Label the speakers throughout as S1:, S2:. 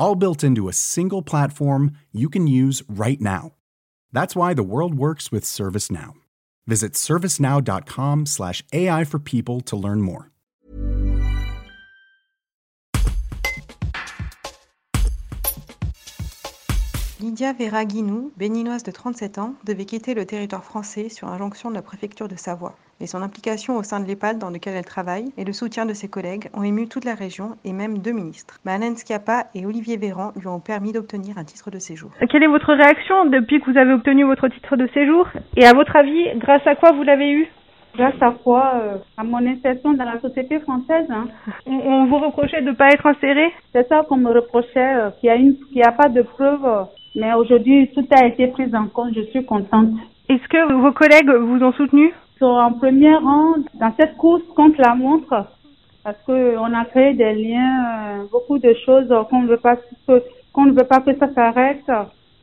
S1: all built into a single platform you can use right now. That's why the world works with ServiceNow. Visit servicenow.com/slash AI for people to learn more.
S2: Lydia Vera Guinou, béninoise de 37 ans, devait quitter le territoire français sur injonction de la préfecture de Savoie. Mais son implication au sein de l'EHPAD dans lequel elle travaille et le soutien de ses collègues ont ému toute la région et même deux ministres. Malène Schiappa et Olivier Véran lui ont permis d'obtenir un titre de séjour.
S3: Quelle est votre réaction depuis que vous avez obtenu votre titre de séjour Et à votre avis, grâce à quoi vous l'avez eu?
S4: Grâce à quoi euh, À mon insertion dans la société française. Hein.
S3: On, on vous reprochait de ne pas être inséré?
S4: C'est ça qu'on me reprochait, euh, qu'il n'y a, a, pas de preuves. Euh, mais aujourd'hui, tout a été pris en compte. Je suis contente.
S3: Est-ce que vos collègues vous ont soutenu?
S4: Sont en premier rang dans cette course contre la montre parce qu'on a créé des liens, beaucoup de choses qu'on ne veut pas qu'on ne veut pas que ça s'arrête.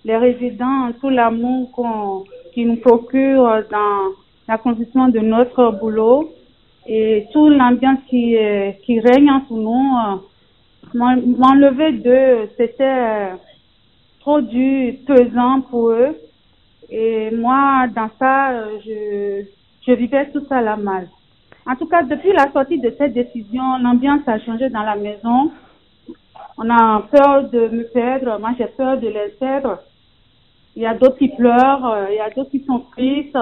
S4: Les résidents, tout l'amour qu'on qui nous procure dans l'accomplissement de notre boulot et toute l'ambiance qui, qui règne entre nous. M'enlever d'eux, c'était trop dur, pesant pour eux. Et moi, dans ça, je, je vivais tout ça la mal. En tout cas, depuis la sortie de cette décision, l'ambiance a changé dans la maison. On a peur de me perdre. Moi, j'ai peur de les perdre. Il y a d'autres qui pleurent, il y a d'autres qui sont tristes.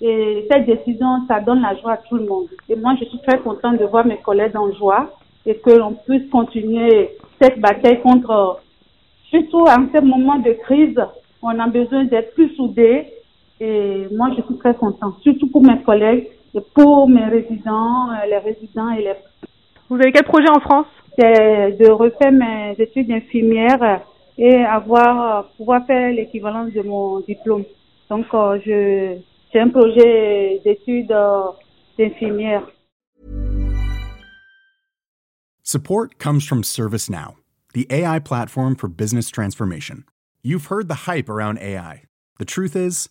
S4: Et cette décision, ça donne la joie à tout le monde. Et moi, je suis très contente de voir mes collègues en joie et que l'on puisse continuer cette bataille contre, surtout en ce moment de crise, on a besoin d'être plus soudés. Et moi, je suis très contente, surtout pour mes collègues et pour mes résidents, les résidents et les...
S3: Vous avez quel projet en France?
S4: C'est de refaire mes études d'infirmière et avoir, pouvoir faire l'équivalence de mon diplôme. Donc, je, c'est un projet d'études d'infirmière.
S1: Support comes from ServiceNow, the AI platform for business transformation. You've heard the hype around AI. The truth is,